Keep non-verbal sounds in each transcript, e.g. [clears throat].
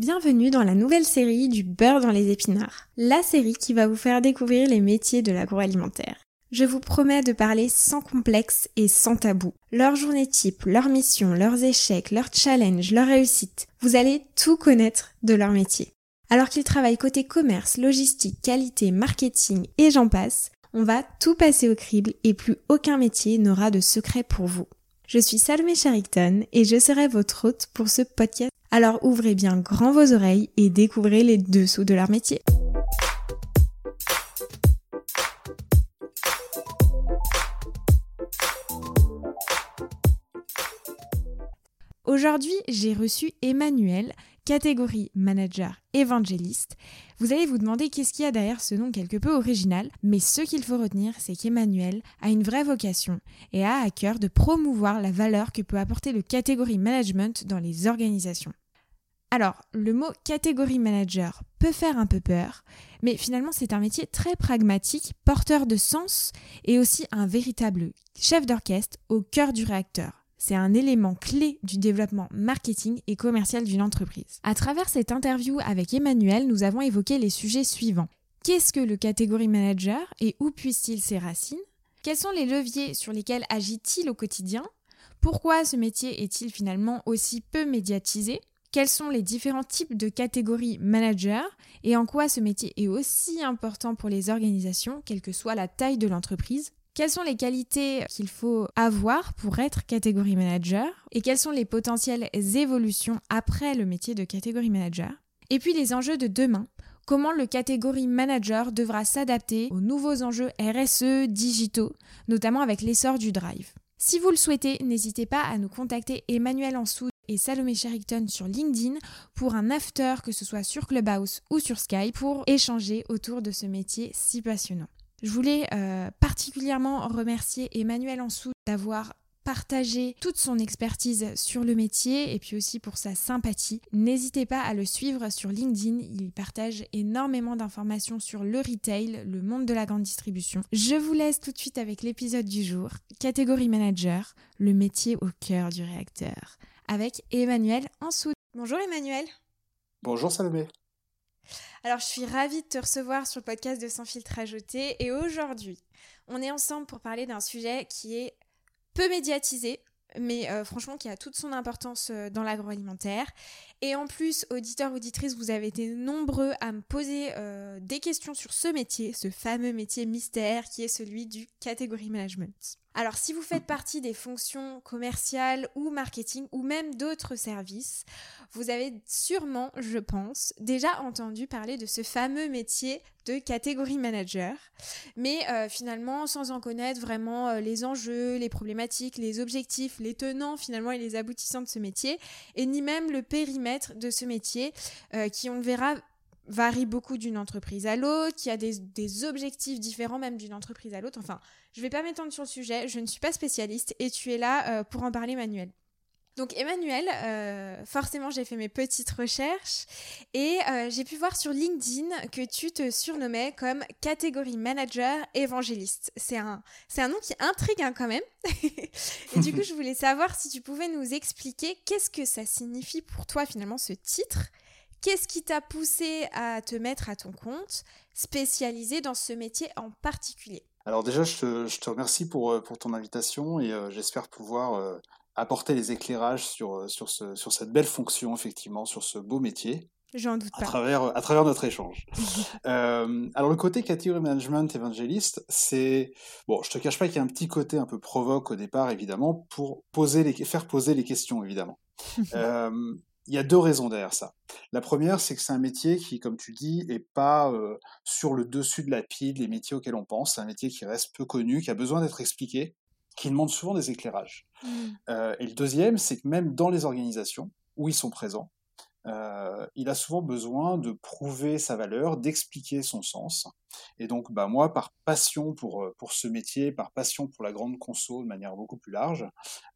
Bienvenue dans la nouvelle série du beurre dans les épinards, la série qui va vous faire découvrir les métiers de l'agroalimentaire. Je vous promets de parler sans complexe et sans tabou. Leur journée type, leur mission, leurs échecs, leurs challenges, leurs réussites. Vous allez tout connaître de leur métier. Alors qu'ils travaillent côté commerce, logistique, qualité, marketing et j'en passe, on va tout passer au crible et plus aucun métier n'aura de secret pour vous. Je suis Salomé Charicton et je serai votre hôte pour ce podcast. Alors ouvrez bien grand vos oreilles et découvrez les dessous de leur métier. Aujourd'hui, j'ai reçu Emmanuel, catégorie manager évangéliste. Vous allez vous demander qu'est-ce qu'il y a derrière ce nom quelque peu original, mais ce qu'il faut retenir, c'est qu'Emmanuel a une vraie vocation et a à cœur de promouvoir la valeur que peut apporter le catégorie management dans les organisations. Alors, le mot catégorie manager peut faire un peu peur, mais finalement c'est un métier très pragmatique, porteur de sens et aussi un véritable chef d'orchestre au cœur du réacteur. C'est un élément clé du développement marketing et commercial d'une entreprise. À travers cette interview avec Emmanuel, nous avons évoqué les sujets suivants. Qu'est-ce que le catégorie manager et où puise-t-il ses racines? Quels sont les leviers sur lesquels agit-il au quotidien? Pourquoi ce métier est-il finalement aussi peu médiatisé? Quels sont les différents types de catégories manager et en quoi ce métier est aussi important pour les organisations, quelle que soit la taille de l'entreprise? Quelles sont les qualités qu'il faut avoir pour être catégorie manager? Et quelles sont les potentielles évolutions après le métier de catégorie manager? Et puis les enjeux de demain. Comment le catégorie manager devra s'adapter aux nouveaux enjeux RSE digitaux, notamment avec l'essor du drive. Si vous le souhaitez, n'hésitez pas à nous contacter Emmanuel Ansou et Salomé Sherrington sur LinkedIn pour un after, que ce soit sur Clubhouse ou sur Skype, pour échanger autour de ce métier si passionnant. Je voulais euh, particulièrement remercier Emmanuel Ansou d'avoir partagé toute son expertise sur le métier et puis aussi pour sa sympathie. N'hésitez pas à le suivre sur LinkedIn, il partage énormément d'informations sur le retail, le monde de la grande distribution. Je vous laisse tout de suite avec l'épisode du jour, catégorie manager, le métier au cœur du réacteur, avec Emmanuel Ansou. Bonjour Emmanuel. Bonjour Salomé. Alors, je suis ravie de te recevoir sur le podcast de Sans filtre ajouté. Et aujourd'hui, on est ensemble pour parler d'un sujet qui est peu médiatisé, mais euh, franchement qui a toute son importance euh, dans l'agroalimentaire. Et en plus, auditeurs, auditrices, vous avez été nombreux à me poser euh, des questions sur ce métier, ce fameux métier mystère qui est celui du category management. Alors si vous faites partie des fonctions commerciales ou marketing ou même d'autres services, vous avez sûrement, je pense, déjà entendu parler de ce fameux métier de catégorie manager, mais euh, finalement sans en connaître vraiment euh, les enjeux, les problématiques, les objectifs, les tenants finalement et les aboutissants de ce métier, et ni même le périmètre de ce métier euh, qui, on le verra, varie beaucoup d'une entreprise à l'autre, qui a des, objectifs différents même d'une entreprise à l'autre. Enfin, je ne vais pas m'étendre sur le sujet, je ne suis pas spécialiste et tu es là pour en parler Manuel. Donc Emmanuel, euh, forcément j'ai fait mes petites recherches et euh, j'ai pu voir sur LinkedIn que tu te surnommais comme catégorie manager évangéliste. C'est un, c'est un nom qui intrigue hein, quand même. [laughs] et du coup je voulais savoir si tu pouvais nous expliquer qu'est-ce que ça signifie pour toi finalement ce titre. Qu'est-ce qui t'a poussé à te mettre à ton compte, spécialisé dans ce métier en particulier? Alors déjà, je te, remercie pour, euh, pour ton invitation et j'espère pouvoir apporter les éclairages sur, euh, sur, ce, sur cette belle fonction, effectivement, sur ce beau métier. J'en doute pas. À travers, à travers notre échange. [laughs] euh, alors, le côté category management évangéliste, c'est. Bon, je te cache pas qu'il y a un petit côté un peu provoque au départ, évidemment, pour poser les, faire poser les questions, évidemment. [laughs] euh, il y a deux raisons derrière ça. La première, c'est que c'est un métier qui, comme tu dis, est pas euh, sur le dessus de la pile les métiers auxquels on pense. C'est un métier qui reste peu connu, qui a besoin d'être expliqué qui demandent souvent des éclairages. Mmh. Euh, et le deuxième, c'est que même dans les organisations où ils sont présents, euh, il a souvent besoin de prouver sa valeur, d'expliquer son sens. Et donc, bah, moi, par passion pour, euh, pour ce métier, par passion pour la grande conso de manière beaucoup plus large,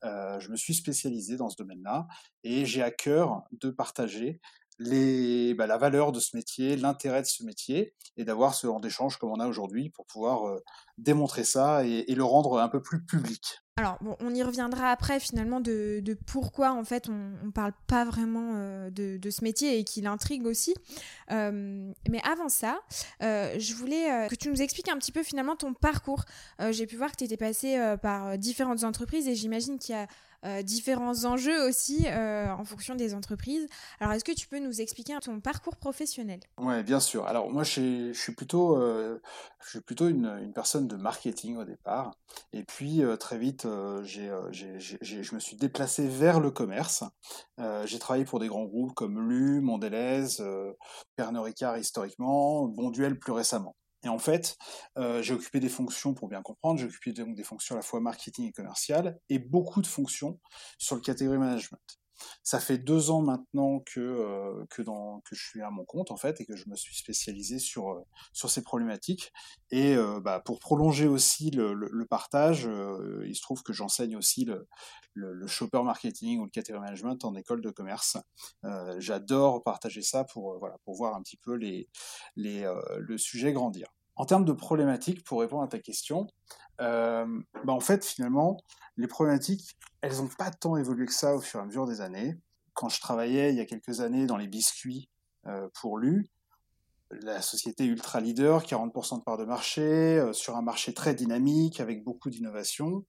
je me suis spécialisé dans ce domaine-là et j'ai à cœur de partager bah, la valeur de ce métier, l'intérêt de ce métier, et d'avoir ce genre d'échange comme on a aujourd'hui pour pouvoir euh, démontrer ça et, le rendre un peu plus public. Alors, on y reviendra après finalement de, pourquoi en fait on ne parle pas vraiment euh, de, ce métier et qu'il intrigue aussi. Euh, mais avant ça, je voulais que tu nous expliques un petit peu finalement ton parcours. J'ai pu voir que tu étais passé par différentes entreprises et j'imagine qu'il y a euh, différents enjeux aussi euh, en fonction des entreprises. Alors, est-ce que tu peux nous expliquer ton parcours professionnel? Oui, bien sûr. Alors, moi, je suis plutôt, euh, je suis plutôt une, personne de marketing au départ. Et puis, très vite, je me suis déplacé vers le commerce. j'ai travaillé pour des grands groupes comme LU, Mondelez, Pernod Ricard historiquement, Bonduel plus récemment. Et en fait, euh, j'ai occupé des fonctions, pour bien comprendre, j'ai occupé donc des fonctions à la fois marketing et commercial, et beaucoup de fonctions sur le catégorie management. Ça fait deux ans maintenant que, euh, que, je suis à mon compte, en fait, et que je me suis spécialisé sur, euh, sur ces problématiques. Et bah, pour prolonger aussi le, partage, il se trouve que j'enseigne aussi le, le, shopper marketing ou le category management en école de commerce. J'adore partager ça pour, voilà, pour voir un petit peu les, les, le sujet grandir. En termes de problématiques, pour répondre à ta question, bah en fait, finalement, les problématiques, elles n'ont pas tant évolué que ça au fur et à mesure des années. Quand je travaillais il y a quelques années dans les biscuits euh, pour l'U, la société ultra leader, 40% de part de marché, euh, sur un marché très dynamique, avec beaucoup d'innovation,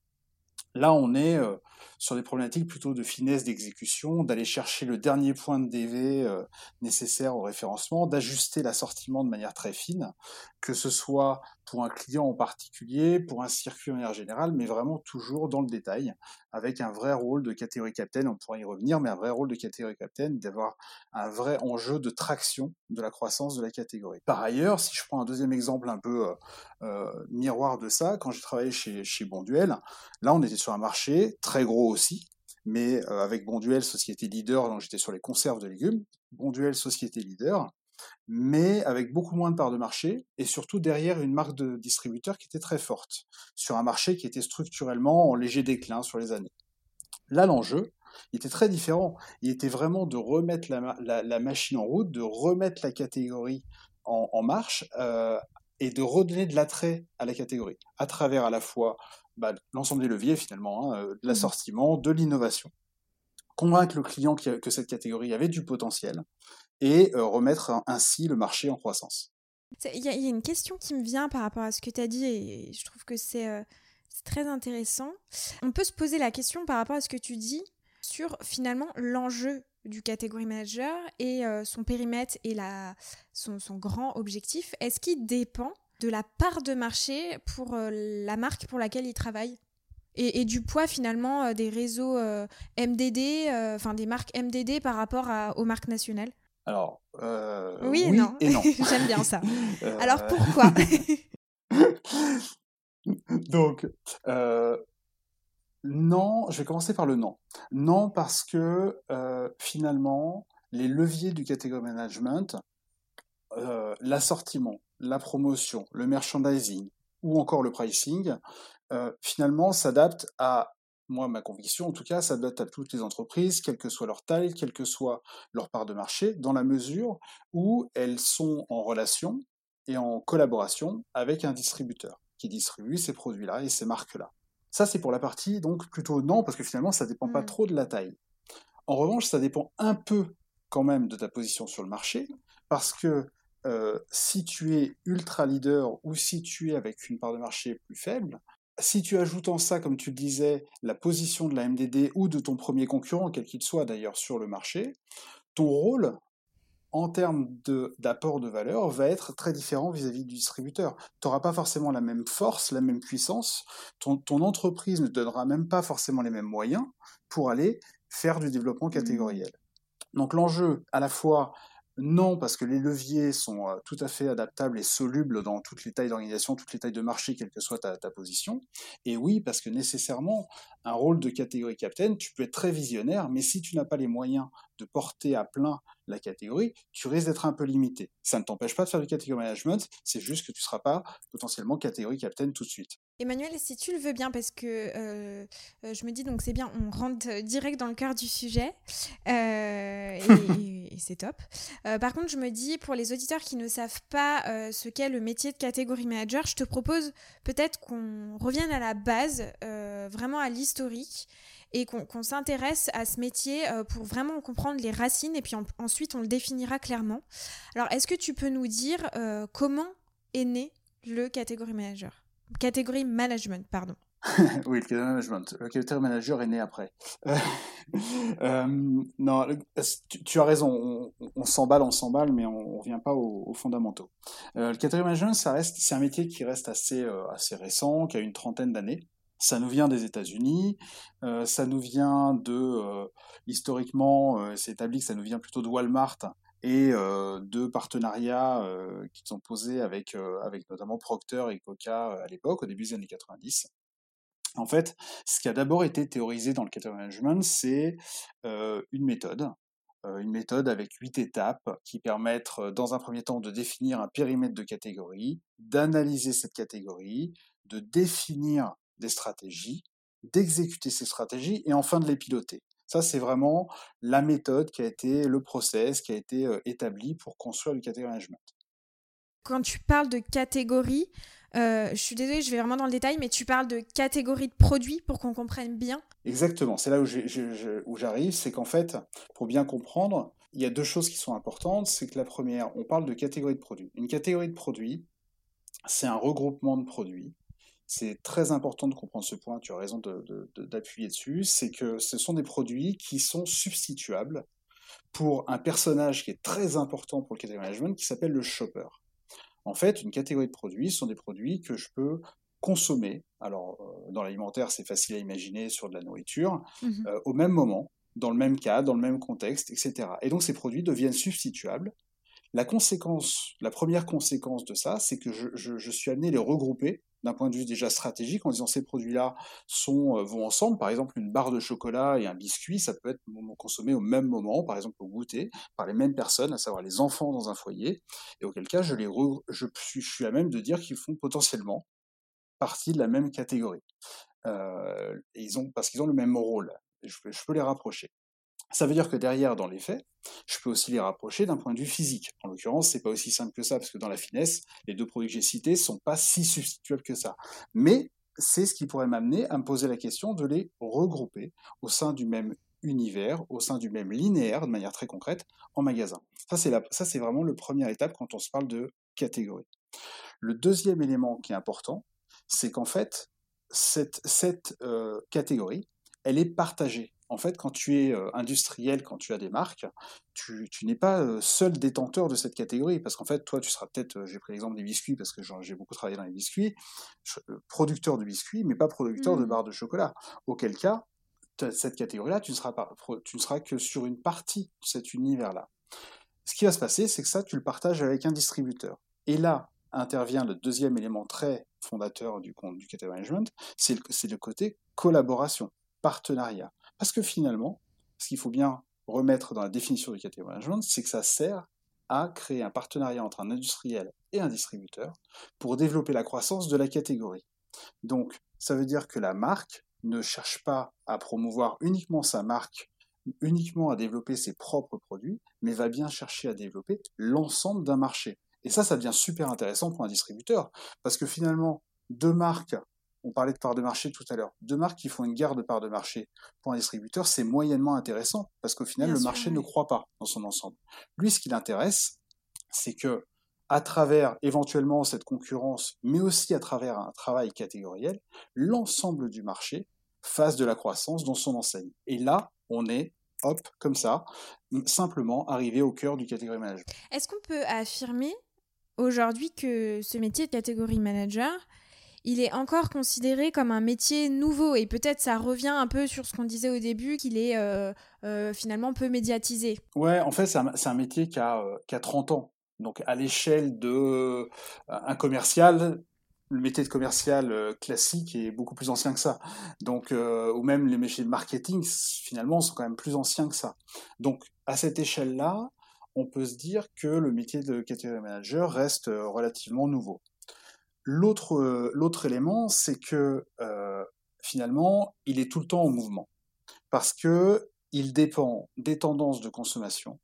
Là, on est euh, sur des problématiques plutôt de finesse d'exécution, d'aller chercher le dernier point de DV euh, nécessaire au référencement, d'ajuster l'assortiment de manière très fine, que ce soit pour un client en particulier, pour un circuit en générale, mais vraiment toujours dans le détail, avec un vrai rôle de catégorie captain, on pourra y revenir, mais un vrai rôle de catégorie captain, d'avoir un vrai enjeu de traction de la croissance de la catégorie. Par ailleurs, si je prends un deuxième exemple un peu euh, euh, miroir de ça, quand j'ai travaillé chez, chez Bonduel, là on était sur un marché très gros aussi, mais euh, avec Bonduel, société leader, donc j'étais sur les conserves de légumes, Bonduel, société leader, mais avec beaucoup moins de parts de marché et surtout derrière une marque de distributeur qui était très forte, sur un marché qui était structurellement en léger déclin sur les années. Là, l'enjeu, il était très différent. Il était vraiment de remettre la, machine en route, de remettre la catégorie en, marche euh, et de redonner de l'attrait à la catégorie, à travers à la fois bah, l'ensemble des leviers finalement, hein, euh, de l'assortiment, de l'innovation. Convaincre le client que cette catégorie avait du potentiel, et euh, remettre ainsi le marché en croissance. Il y, a une question qui me vient par rapport à ce que tu as dit et je trouve que euh, c'est très intéressant. On peut se poser la question par rapport à ce que tu dis sur finalement l'enjeu du catégorie manager et euh, son périmètre et son, grand objectif. Est-ce qu'il dépend de la part de marché pour la marque pour laquelle il travaille et, du poids finalement des réseaux MDD, enfin des marques MDD par rapport aux marques nationales? Alors, euh, oui, et non. [laughs] J'aime bien ça. Euh, Alors pourquoi? [laughs] Donc, euh, non, je vais commencer par le non. Non parce que finalement, les leviers du category management, l'assortiment, la promotion, le merchandising ou encore le pricing, finalement s'adaptent à moi, ma conviction, en tout cas, ça date à toutes les entreprises, quelle que soit leur taille, quelle que soit leur part de marché, dans la mesure où elles sont en relation et en collaboration avec un distributeur qui distribue ces produits-là et ces marques-là. Ça, c'est pour la partie, donc, plutôt non, parce que finalement, ça ne dépend pas mmh. trop de la taille. En revanche, ça dépend un peu quand même de ta position sur le marché, parce que euh, si tu es ultra leader ou si tu es avec une part de marché plus faible, si tu ajoutes en ça, comme tu le disais, la position de la MDD ou de ton premier concurrent, quel qu'il soit d'ailleurs sur le marché, ton rôle en termes d'apport de, valeur va être très différent vis-à-vis du distributeur. Tu n'auras pas forcément la même force, la même puissance, ton, ton, entreprise ne te donnera même pas forcément les mêmes moyens pour aller faire du développement mmh. catégoriel. Donc l'enjeu à la fois non, parce que les leviers sont euh, tout à fait adaptables et solubles dans toutes les tailles d'organisation, toutes les tailles de marché, quelle que soit ta, position. Et oui, parce que nécessairement, un rôle de catégorie captain, tu peux être très visionnaire, mais si tu n'as pas les moyens de porter à plein la catégorie, tu risques d'être un peu limité. Ça ne t'empêche pas de faire du catégorie management, c'est juste que tu ne seras pas potentiellement catégorie captain tout de suite. Emmanuel, si tu le veux bien, parce que euh, euh, je me dis donc c'est bien, on rentre direct dans le cœur du sujet euh, et, [laughs] c'est top. par contre, je me dis pour les auditeurs qui ne savent pas ce qu'est le métier de catégorie manager, je te propose peut-être qu'on revienne à la base, vraiment à l'historique et qu'on s'intéresse à ce métier pour vraiment comprendre les racines et puis ensuite on le définira clairement. Alors, est-ce que tu peux nous dire comment est né le catégorie manager? Catégorie management, pardon. [laughs] oui, le catégorie management. Le catégorie manager est né après. [laughs] Euh, non, tu, as raison. On, s'emballe, on s'emballe, mais on, ne revient pas aux, fondamentaux. Euh, le catégorie management, c'est un métier qui reste assez, euh, assez récent, qui a une trentaine d'années. Ça nous vient des États-Unis, ça nous vient de, historiquement, c'est établi que ça nous vient plutôt de Walmart, et euh, deux partenariats euh, qui sont posés avec, euh, avec notamment Procter et Coca à l'époque, au début des années 90. En fait, ce qui a d'abord été théorisé dans le category management, c'est une méthode, une méthode avec huit étapes qui permettent, dans un premier temps, de définir un périmètre de catégorie, d'analyser cette catégorie, de définir des stratégies, d'exécuter ces stratégies et enfin de les piloter. Ça, c'est vraiment la méthode qui a été, le process qui a été établi pour construire le catégorie management. Quand tu parles de catégorie, je suis désolée, je vais vraiment dans le détail, mais tu parles de catégorie de produits pour qu'on comprenne bien Exactement, c'est là où j'arrive, c'est qu'en fait, pour bien comprendre, il y a deux choses qui sont importantes. C'est que la première, on parle de catégorie de produits. Une catégorie de produits, c'est un regroupement de produits c'est très important de comprendre ce point, tu as raison d'appuyer dessus, c'est que ce sont des produits qui sont substituables pour un personnage qui est très important pour le category management qui s'appelle le shopper. En fait, une catégorie de produits ce sont des produits que je peux consommer. Alors, euh, dans l'alimentaire, c'est facile à imaginer sur de la nourriture, mmh euh, au même moment, dans le même cas, dans le même contexte, etc. Et donc, ces produits deviennent substituables. La conséquence, la première conséquence de ça, c'est que je, je suis amené à les regrouper d'un point de vue déjà stratégique en disant ces produits-là sont, euh, vont ensemble. Par exemple, une barre de chocolat et un biscuit, ça peut être consommé au même moment, par exemple au goûter, par les mêmes personnes, à savoir les enfants dans un foyer, et auquel cas je, les je, suis à même de dire qu'ils font potentiellement partie de la même catégorie. Euh, ils ont, parce qu'ils ont le même rôle. je peux les rapprocher. Ça veut dire que derrière, dans les faits, je peux aussi les rapprocher d'un point de vue physique. En l'occurrence, c'est pas aussi simple que ça, parce que dans la finesse, les deux produits que j'ai cités sont pas si substituables que ça. Mais c'est ce qui pourrait m'amener à me poser la question de les regrouper au sein du même univers, au sein du même linéaire, de manière très concrète, en magasin. Ça, c'est, vraiment le première étape quand on se parle de catégorie. Le deuxième élément qui est important, c'est qu'en fait, cette, cette euh, catégorie, elle est partagée en fait, quand tu es industriel, quand tu as des marques, tu, n'es pas seul détenteur de cette catégorie, parce qu'en fait, toi, tu seras peut-être, j'ai pris l'exemple des biscuits, parce que j'ai beaucoup travaillé dans les biscuits, producteur de biscuits, mais pas producteur de mmh. barres de chocolat. Auquel cas, cette catégorie-là, tu, ne seras tu ne seras que sur une partie de cet univers-là. Ce qui va se passer, c'est que ça, tu le partages avec un distributeur. Et là, intervient le deuxième élément très fondateur du, du category management, c'est le, le côté collaboration, partenariat. Parce que finalement, ce qu'il faut bien remettre dans la définition du category management, c'est que ça sert à créer un partenariat entre un industriel et un distributeur pour développer la croissance de la catégorie. Donc, ça veut dire que la marque ne cherche pas à promouvoir uniquement sa marque, uniquement à développer ses propres produits, mais va bien chercher à développer l'ensemble d'un marché. Et ça, ça devient super intéressant pour un distributeur, parce que finalement, deux marques on parlait de part de marché tout à l'heure. Deux marques qui font une guerre de part de marché pour un distributeur, c'est moyennement intéressant parce qu'au final, le marché ne croit pas dans son ensemble. Lui, ce qui l'intéresse, c'est que à travers éventuellement cette concurrence, mais aussi à travers un travail catégoriel, l'ensemble du marché fasse de la croissance dans son enseigne. Et là, on est hop, comme ça, simplement arrivé au cœur du catégorie manager. Est-ce qu'on peut affirmer aujourd'hui que ce métier de catégorie manager, il est encore considéré comme un métier nouveau et peut-être ça revient un peu sur ce qu'on disait au début qu'il est euh, euh, finalement peu médiatisé. Ouais, en fait c'est un, métier qui a, 30 euh, ans. Donc à l'échelle de un commercial, le métier de commercial classique est beaucoup plus ancien que ça. Donc ou même les métiers de marketing finalement sont quand même plus anciens que ça. Donc à cette échelle-là, on peut se dire que le métier de catégorie manager reste relativement nouveau. L'autre, l'autre élément, c'est que finalement, il est tout le temps en mouvement. Parce que il dépend des tendances de consommation,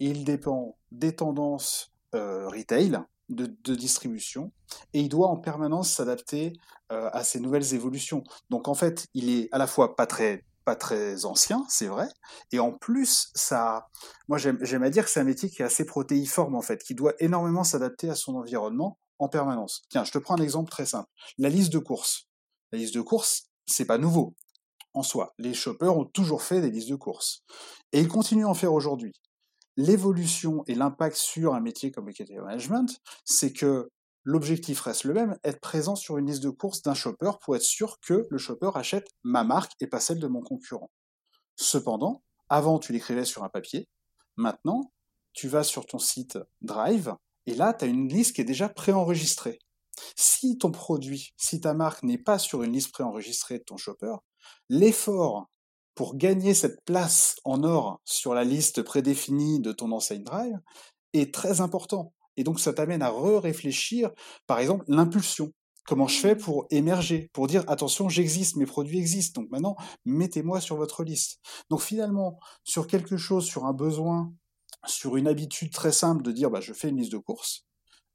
il dépend des tendances retail, de, distribution, et il doit en permanence s'adapter à ces nouvelles évolutions. Donc en fait, il est à la fois pas très pas très ancien, c'est vrai. Et en plus, ça, moi j'aime à dire que c'est un métier qui est assez protéiforme en fait, qui doit énormément s'adapter à son environnement en permanence. Tiens, je te prends un exemple très simple. La liste de courses. La liste de courses, c'est pas nouveau en soi. Les shoppers ont toujours fait des listes de courses. Et ils continuent à en faire aujourd'hui. L'évolution et l'impact sur un métier comme le category management, c'est que l'objectif reste le même, être présent sur une liste de courses d'un shopper pour être sûr que le shopper achète ma marque et pas celle de mon concurrent. Cependant, avant tu l'écrivais sur un papier, maintenant tu vas sur ton site Drive et là tu as une liste qui est déjà préenregistrée. Si ton produit, si ta marque n'est pas sur une liste préenregistrée de ton shopper, l'effort pour gagner cette place en or sur la liste prédéfinie de ton enseigne Drive est très important. Et donc, ça t'amène à re-réfléchir, par exemple, l'impulsion. Comment je fais mmh. pour émerger, pour dire attention, j'existe, mes produits existent. Donc maintenant, mettez-moi sur votre liste. Donc finalement, sur quelque chose, sur un besoin, sur une habitude très simple de dire bah, je fais une liste de courses,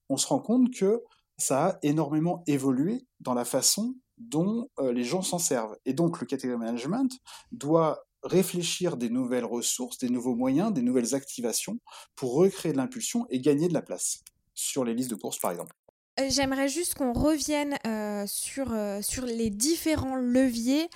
on se rend compte que ça a énormément évolué dans la façon dont euh, les gens s'en servent. Et donc le category management doit réfléchir des nouvelles ressources, des nouveaux moyens, des nouvelles activations pour recréer de l'impulsion et gagner de la place sur les listes de courses, par exemple. Euh, j'aimerais juste qu'on revienne euh, sur, euh, sur les différents leviers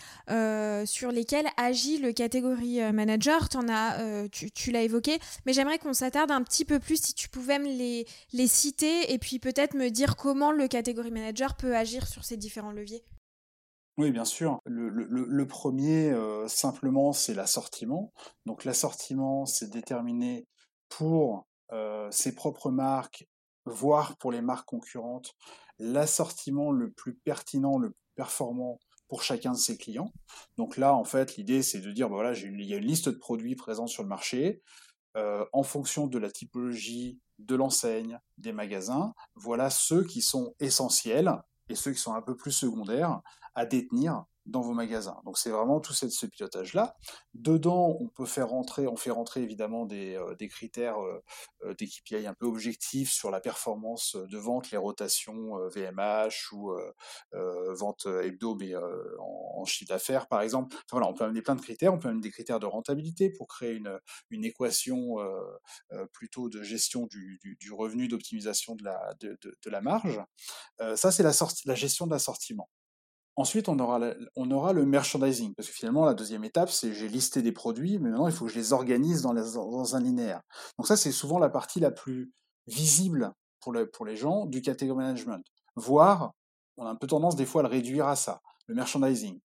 sur lesquels agit le catégorie manager. En as, tu, tu l'as évoqué, mais j'aimerais qu'on s'attarde un petit peu plus si tu pouvais me les, les citer et puis peut-être me dire comment le catégorie manager peut agir sur ces différents leviers. Oui, bien sûr. Le, premier, euh, simplement, c'est l'assortiment. Donc l'assortiment, c'est déterminé pour ses propres marques, voire pour les marques concurrentes, l'assortiment le plus pertinent, le plus performant pour chacun de ses clients. Donc là, en fait, l'idée, c'est de dire, bah voilà, il y a une liste de produits présents sur le marché. Euh, en fonction de la typologie de l'enseigne, des magasins, voilà ceux qui sont essentiels et ceux qui sont un peu plus secondaires à détenir dans vos magasins. Donc c'est vraiment tout ce, pilotage-là. Dedans, on peut faire rentrer, on fait rentrer évidemment des, euh, critères euh, euh des un peu objectifs sur la performance de vente, les rotations VMH ou vente hebdo, en, chiffre d'affaires par exemple. Enfin, voilà, on peut amener plein de critères, on peut amener des critères de rentabilité pour créer une, équation plutôt de gestion du, revenu, d'optimisation de la, marge. ça, c'est la gestion de l'assortiment. Ensuite, on aura, on aura le merchandising, parce que finalement, la deuxième étape, c'est j'ai listé des produits, mais maintenant, il faut que je les organise dans, un linéaire. Donc ça, c'est souvent la partie la plus visible pour, pour les gens du category management. Voire, on a un peu tendance des fois à le réduire à ça, le merchandising.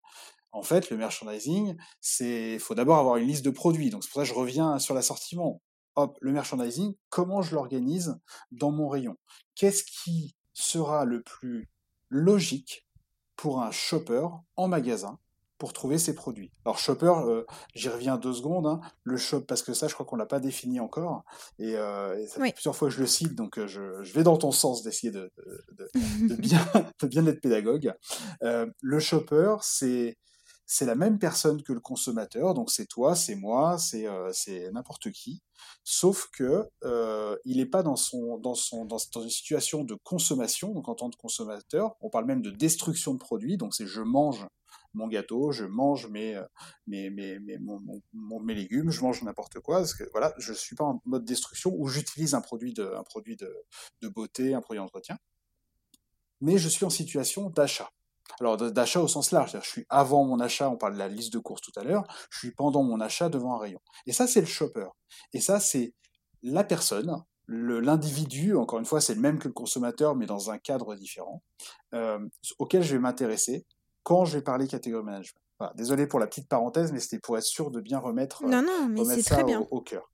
En fait, le merchandising, c'est, faut d'abord avoir une liste de produits. Donc c'est pour ça que je reviens sur l'assortiment. Hop, le merchandising, comment je l'organise dans mon rayon? Qu'est-ce qui sera le plus logique pour un shopper en magasin pour trouver ses produits. Alors shopper, euh, j'y reviens deux secondes. Hein. Le shop, parce que ça, je crois qu'on l'a pas défini encore, et, euh, ça fait plusieurs fois que je le cite, donc euh, je, vais dans ton sens d'essayer de, [laughs] bien de bien être pédagogue. le shopper, c'est c'est la même personne que le consommateur, donc c'est toi, c'est moi, c'est c'est n'importe qui, sauf que euh, il n'est pas dans son dans son dans, une situation de consommation, donc en tant que consommateur, on parle même de destruction de produits, donc c'est je mange mon gâteau, je mange mes mes mes mes, mes légumes, je mange n'importe quoi, parce que voilà, je suis pas en mode destruction où j'utilise un produit de un produit de, de beauté, un produit d'entretien, mais je suis en situation d'achat. Alors d'achat au sens large, je suis avant mon achat, on parle de la liste de courses tout à l'heure, je suis pendant mon achat devant un rayon. Et ça, c'est le shopper. Et ça, c'est la personne, l'individu, encore une fois, c'est le même que le consommateur, mais dans un cadre différent, euh, auquel je vais m'intéresser quand je vais parler catégorie management. désolé pour la petite parenthèse, mais c'était pour être sûr de bien remettre, non, non, mais remettre ça Au, au, cœur.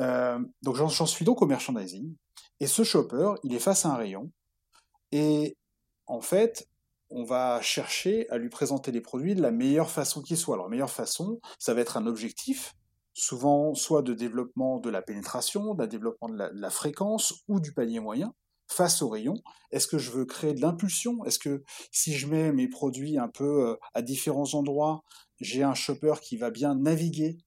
Euh, donc j'en suis donc au merchandising, et ce shopper, il est face à un rayon, et en fait, on va chercher à lui présenter les produits de la meilleure façon qui soit. Alors, meilleure façon, ça va être un objectif souvent soit de développement de la pénétration, de développement de la, fréquence ou du panier moyen face au rayon. Est-ce que je veux créer de l'impulsion? Est-ce que si je mets mes produits un peu euh, à différents endroits, j'ai un shopper qui va bien naviguer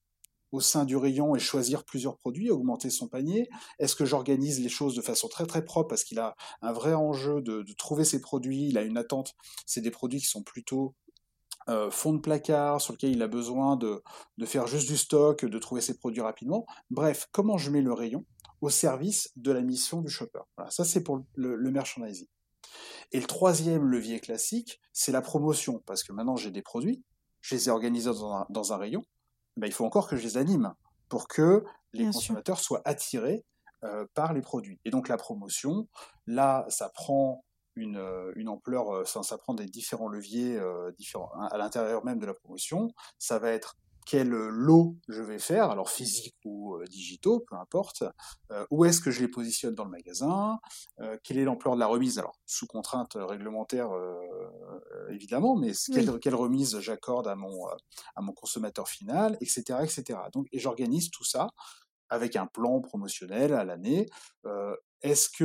au sein du rayon et choisir plusieurs produits, augmenter son panier Est-ce que j'organise les choses de façon très très propre parce qu'il a un vrai enjeu de, trouver ses produits, il a une attente, c'est des produits qui sont plutôt euh, fond de placard sur lequel il a besoin de, faire juste du stock, de trouver ses produits rapidement. Bref, comment je mets le rayon au service de la mission du shopper? Voilà, ça c'est pour le, merchandising. Et le troisième levier classique, c'est la promotion, parce que maintenant j'ai des produits, je les ai organisés dans un, rayon, ben, il faut encore que je les anime pour que les consommateurs soient attirés euh, par les produits. Et donc la promotion, là, ça prend une, euh, une ampleur, euh, ça, ça, prend des différents leviers différents, à l'intérieur même de la promotion. Ça va être quel lot je vais faire, alors physique ou digitaux, peu importe, où est-ce que je les positionne dans le magasin, quelle est l'ampleur de la remise, alors sous contrainte réglementaire évidemment, mais quelle, remise j'accorde à mon, à mon consommateur final, etc. etc. Donc, et j'organise tout ça avec un plan promotionnel à l'année. Est-ce que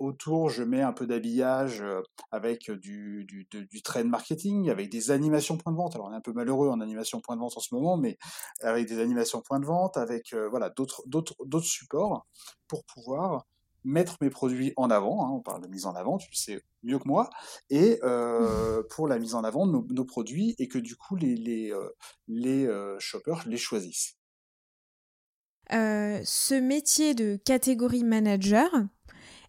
autour je mets un peu d'habillage avec du, du, du, trade marketing, avec des animations points de vente? Alors on est un peu malheureux en animation point de vente en ce moment, mais avec des animations points de vente, avec voilà d'autres d'autres d'autres supports pour pouvoir mettre mes produits en avant. Hein, on parle de mise en avant, tu le sais mieux que moi, et euh, [laughs] pour la mise en avant de nos, produits et que du coup les les, les shoppers les choisissent. Ce métier de catégorie manager,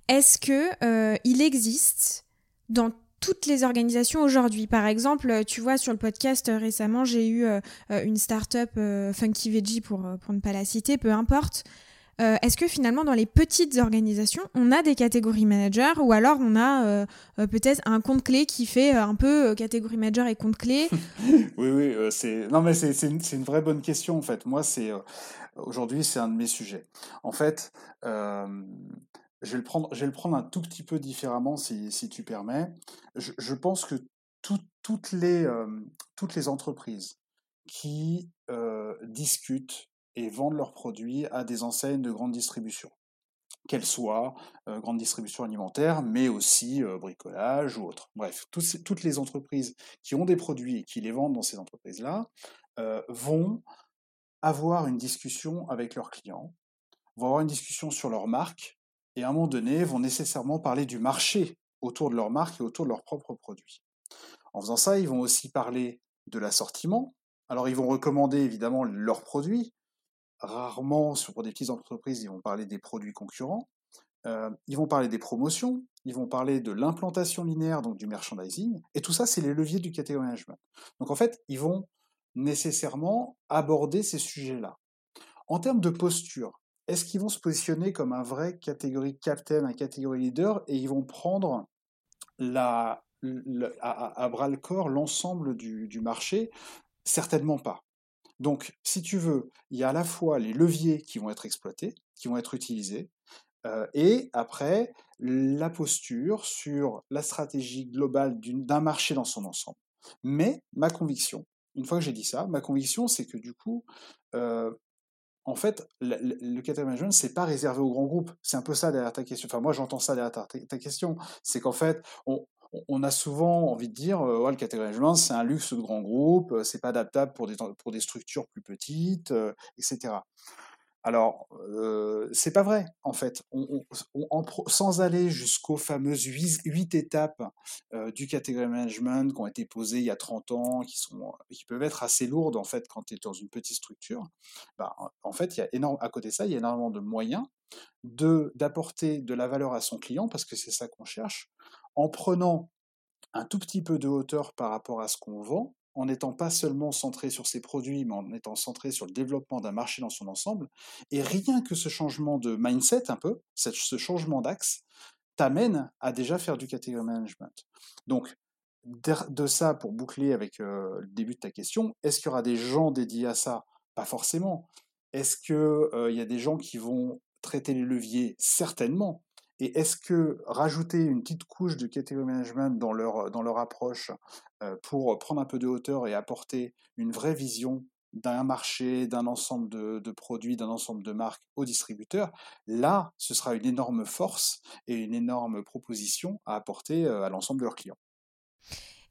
est-ce que euh, il existe dans toutes les organisations aujourd'hui? Par exemple, tu vois, sur le podcast euh, récemment, j'ai eu euh, une start-up Funky Veggie, pour, ne pas la citer, peu importe. Est-ce que finalement, dans les petites organisations, on a des catégories managers ou alors on a peut-être un compte clé qui fait un peu catégorie manager et compte clé? [laughs] Oui, oui, c'est c'est une, une, vraie bonne question en fait. Moi, c'est aujourd'hui c'est un de mes sujets. En fait, je vais, le prendre, je vais le prendre un tout petit peu différemment, si, si tu permets. Je, pense que toutes, les, toutes les entreprises qui euh, discutent et vendent leurs produits à des enseignes de grande distribution, qu'elles soient euh, grande distribution alimentaire, mais aussi euh, bricolage ou autre. Bref, toutes les entreprises qui ont des produits et qui les vendent dans ces entreprises-là vont avoir une discussion avec leurs clients, vont avoir une discussion sur leur marque, et à un moment donné vont nécessairement parler du marché autour de leur marque et autour de leurs propres produits. En faisant ça, ils vont aussi parler de l'assortiment. Alors ils vont recommander évidemment leurs produits. Rarement, pour des petites entreprises, ils vont parler des produits concurrents. Euh, ils vont parler des promotions, ils vont parler de l'implantation linéaire, donc du merchandising, et tout ça, c'est les leviers du category management. Donc en fait, ils vont nécessairement aborder ces sujets-là. En termes de posture, est-ce qu'ils vont se positionner comme un vrai catégorie captain, un catégorie leader, et ils vont prendre la, à, bras le corps l'ensemble du, marché? Certainement pas. Donc, si tu veux, il y a à la fois les leviers qui vont être exploités, qui vont être utilisés, euh, et après, la posture sur la stratégie globale d'un marché dans son ensemble. Mais ma conviction, une fois que j'ai dit ça, ma conviction, c'est que du coup, euh, en fait, le, le category management, c'est pas réservé aux grands groupes. C'est un peu ça derrière ta question. Enfin, moi, j'entends ça derrière ta, question. C'est qu'en fait, on, a souvent envie de dire, euh, le category management, c'est un luxe de grands groupes, euh, c'est pas adaptable pour des, pour des structures plus petites, euh, etc. Alors, euh, c'est pas vrai, en fait. sans aller jusqu'aux fameuses huit, étapes du category management qui ont été posées il y a 30 ans, qui, sont, qui peuvent être assez lourdes, en fait, quand tu es dans une petite structure, bah, en fait, il y a énorme, à côté de ça, il y a énormément de moyens d'apporter de la valeur à son client, parce que c'est ça qu'on cherche, en prenant un tout petit peu de hauteur par rapport à ce qu'on vend, en n'étant pas seulement centré sur ses produits, mais en étant centré sur le développement d'un marché dans son ensemble. Et rien que ce changement de mindset, un peu, ce changement d'axe, t'amène à déjà faire du category management. Donc, de ça, pour boucler avec euh, le début de ta question, est-ce qu'il y aura des gens dédiés à ça? Pas forcément. Est-ce qu'il euh, y a des gens qui vont traiter les leviers? Certainement. Et est-ce que rajouter une petite couche de category management dans leur, approche euh, pour prendre un peu de hauteur et apporter une vraie vision d'un marché, d'un ensemble de, produits, d'un ensemble de marques au distributeur, là, ce sera une énorme force et une énorme proposition à apporter euh, à l'ensemble de leurs clients?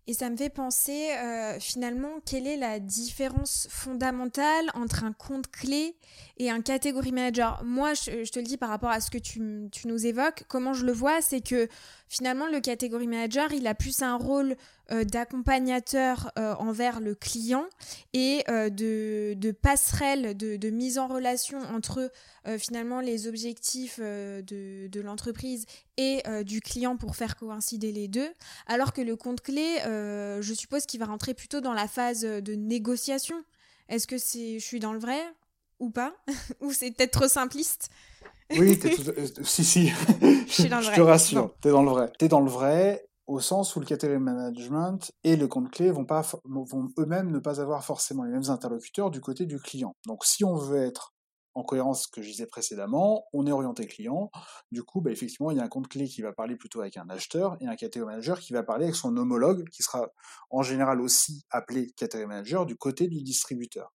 Et ça me fait penser euh, finalement quelle est la différence fondamentale entre un compte clé et un catégorie manager? Moi, je, te le dis par rapport à ce que tu, tu nous évoques, comment je le vois, c'est que finalement le catégorie manager, il a plus un rôle d'accompagnateur euh, envers le client et euh, de, passerelle, de, mise en relation entre finalement les objectifs de, l'entreprise et du client pour faire coïncider les deux, alors que le compte clé, je suppose qu'il va rentrer plutôt dans la phase de négociation. Est-ce que c'est, je suis dans le vrai ou pas? [laughs] Ou c'est peut-être trop simpliste? Oui, si, si. Je, suis dans le vrai. te rassure, tu es dans le vrai. Tu es dans le vrai au sens où le category management et le compte clé vont, vont eux-mêmes ne pas avoir forcément les mêmes interlocuteurs du côté du client. Donc si on veut être en cohérence ce que je disais précédemment, on est orienté client. Du coup, bah, effectivement, il y a un compte clé qui va parler plutôt avec un acheteur et un category manager qui va parler avec son homologue, qui sera en général aussi appelé category manager du côté du distributeur.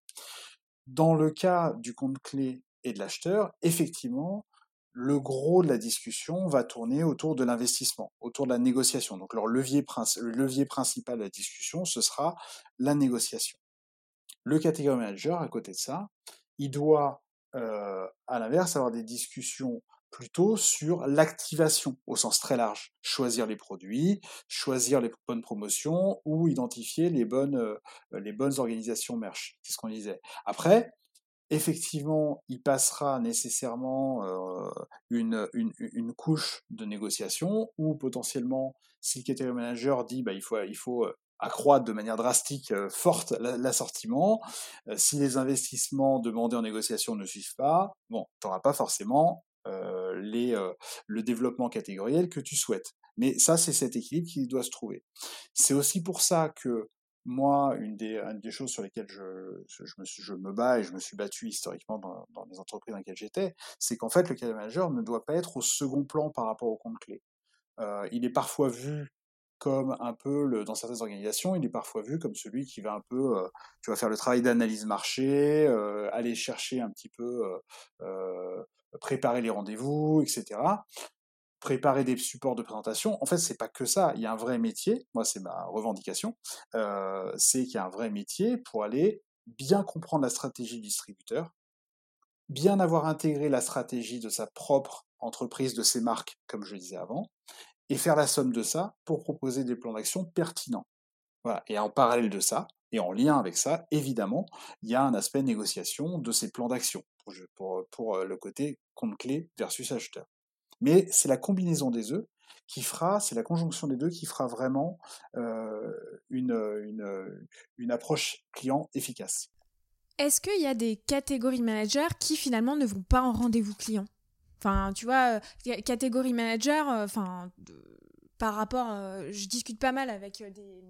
Dans le cas du compte clé et de l'acheteur, effectivement, le gros de la discussion va tourner autour de l'investissement, autour de la négociation. Donc leur levier, le levier principal de la discussion, ce sera la négociation. Le catégorie manager, à côté de ça, il doit, euh, à l'inverse, avoir des discussions plutôt sur l'activation au sens très large. Choisir les produits, choisir les bonnes promotions ou identifier les bonnes, euh, les bonnes organisations merch. C'est ce qu'on disait. Après, effectivement, il passera nécessairement euh, une, une, couche de négociation ou potentiellement, si le category manager dit bah, il faut, il faut euh, accroître de manière drastique, euh, forte l'assortiment, si les investissements demandés en négociation ne suivent pas, bon, tu n'auras pas forcément les, le développement catégoriel que tu souhaites. Mais ça, c'est cet équilibre qui doit se trouver. C'est aussi pour ça que moi, une des, des choses sur lesquelles je, je, me je, me bats et je me suis battu historiquement dans, dans les entreprises dans lesquelles j'étais, c'est qu'en fait, le cadre manager ne doit pas être au second plan par rapport au compte clé. Euh, il est parfois vu comme un peu, le, dans certaines organisations, il est parfois vu comme celui qui va un peu, euh, tu vas faire le travail d'analyse marché, euh, aller chercher un petit peu, euh, préparer les rendez-vous, etc préparer des supports de présentation. En fait, c'est pas que ça. Il y a un vrai métier. Moi, c'est ma revendication. Euh, c'est qu'il y a un vrai métier pour aller bien comprendre la stratégie du distributeur, bien avoir intégré la stratégie de sa propre entreprise, de ses marques, comme je disais avant, et faire la somme de ça pour proposer des plans d'action pertinents. Et en parallèle de ça, et en lien avec ça, évidemment, il y a un aspect négociation de ces plans d'action pour, euh, le côté compte clé versus acheteur. Mais c'est la combinaison des deux qui fera, c'est la conjonction des deux qui fera vraiment euh, une, une, une approche client efficace. Est-ce qu'il y a des catégories managers qui finalement ne vont pas en rendez-vous client? Enfin, tu vois, euh, catégorie manager, euh, enfin, par rapport, je discute pas mal avec des,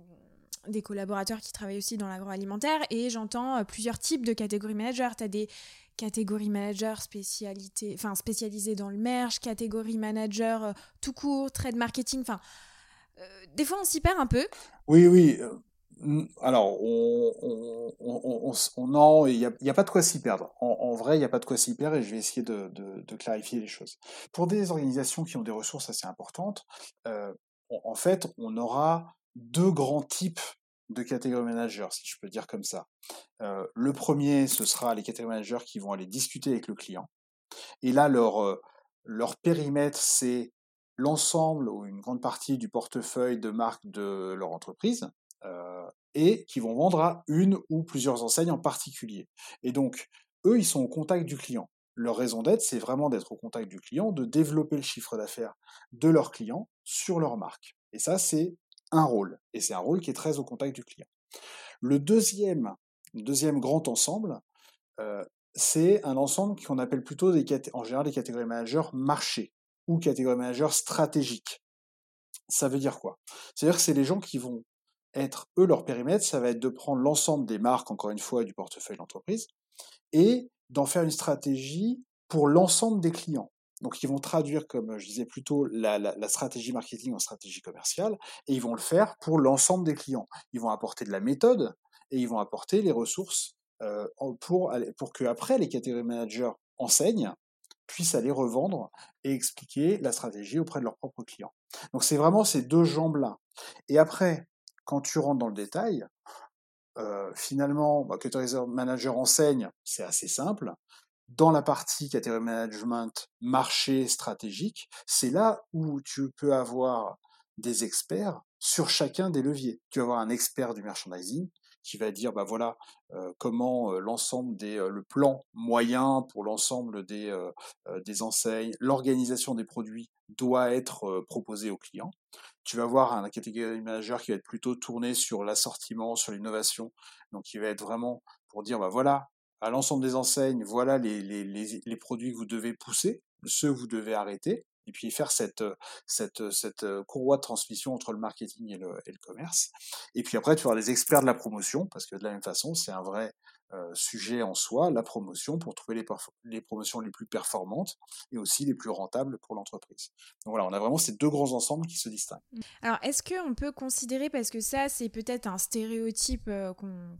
des collaborateurs qui travaillent aussi dans l'agroalimentaire et j'entends plusieurs types de catégories managers. Tu as des catégorie manager spécialité, enfin spécialisé dans le merch, catégorie manager euh, tout court, trade marketing, enfin euh, des fois on s'y perd un peu. Oui, oui. Euh, alors, on, non, il n'y a, pas de quoi s'y perdre. En, vrai, il n'y a pas de quoi s'y perdre et je vais essayer de, clarifier les choses. Pour des organisations qui ont des ressources assez importantes, en fait, on aura deux grands types de catégories managers, si je peux dire comme ça. Euh, le premier, ce sera les catégories managers qui vont aller discuter avec le client. Et là, leur, euh, leur périmètre, c'est l'ensemble ou une grande partie du portefeuille de marque de leur entreprise euh, et qui vont vendre à une ou plusieurs enseignes en particulier. Et donc, eux, ils sont au contact du client. Leur raison d'être, c'est vraiment d'être au contact du client, de développer le chiffre d'affaires de leurs clients sur leur marque. Et ça, c'est un rôle, et c'est un rôle qui est très au contact du client. Le deuxième, deuxième grand ensemble, euh, c'est un ensemble qu'on appelle plutôt des, en général des catégories managers marché ou catégories managers stratégiques. Ça veut dire quoi? C'est-à-dire que c'est les gens qui vont être, eux, leur périmètre, ça va être de prendre l'ensemble des marques, encore une fois, du portefeuille d'entreprise, et d'en faire une stratégie pour l'ensemble des clients. Donc ils vont traduire, comme je disais plutôt, la, la, stratégie marketing en stratégie commerciale, et ils vont le faire pour l'ensemble des clients. Ils vont apporter de la méthode, et ils vont apporter les ressources pour, pour que après les catégories managers enseignent, puissent aller revendre et expliquer la stratégie auprès de leurs propres clients. Donc c'est vraiment ces deux jambes-là. Et après, quand tu rentres dans le détail, euh, finalement, bah, Manager enseigne, c'est assez simple. Dans la partie Category Management, marché stratégique, c'est là où tu peux avoir des experts sur chacun des leviers. Tu vas avoir un expert du merchandising, qui va dire bah voilà euh, comment euh, l'ensemble des euh, le plan moyen pour l'ensemble des des enseignes, l'organisation des produits doit être proposé aux clients. Tu vas voir un catégorie manager qui va être plutôt tourné sur l'assortiment, sur l'innovation, donc il va être vraiment pour dire bah voilà à l'ensemble des enseignes, voilà les, les, les, produits que vous devez pousser, ceux que vous devez arrêter, et puis faire cette, cette, cette courroie de transmission entre le marketing et le, commerce. Et puis après, tu vas les experts de la promotion, parce que de la même façon, c'est un vrai sujet en soi, la promotion, pour trouver les, les, promotions les plus performantes et aussi les plus rentables pour l'entreprise. Donc voilà, on a vraiment ces deux grands ensembles qui se distinguent. Alors, est-ce qu'on peut considérer, parce que ça, c'est peut-être un stéréotype qu'on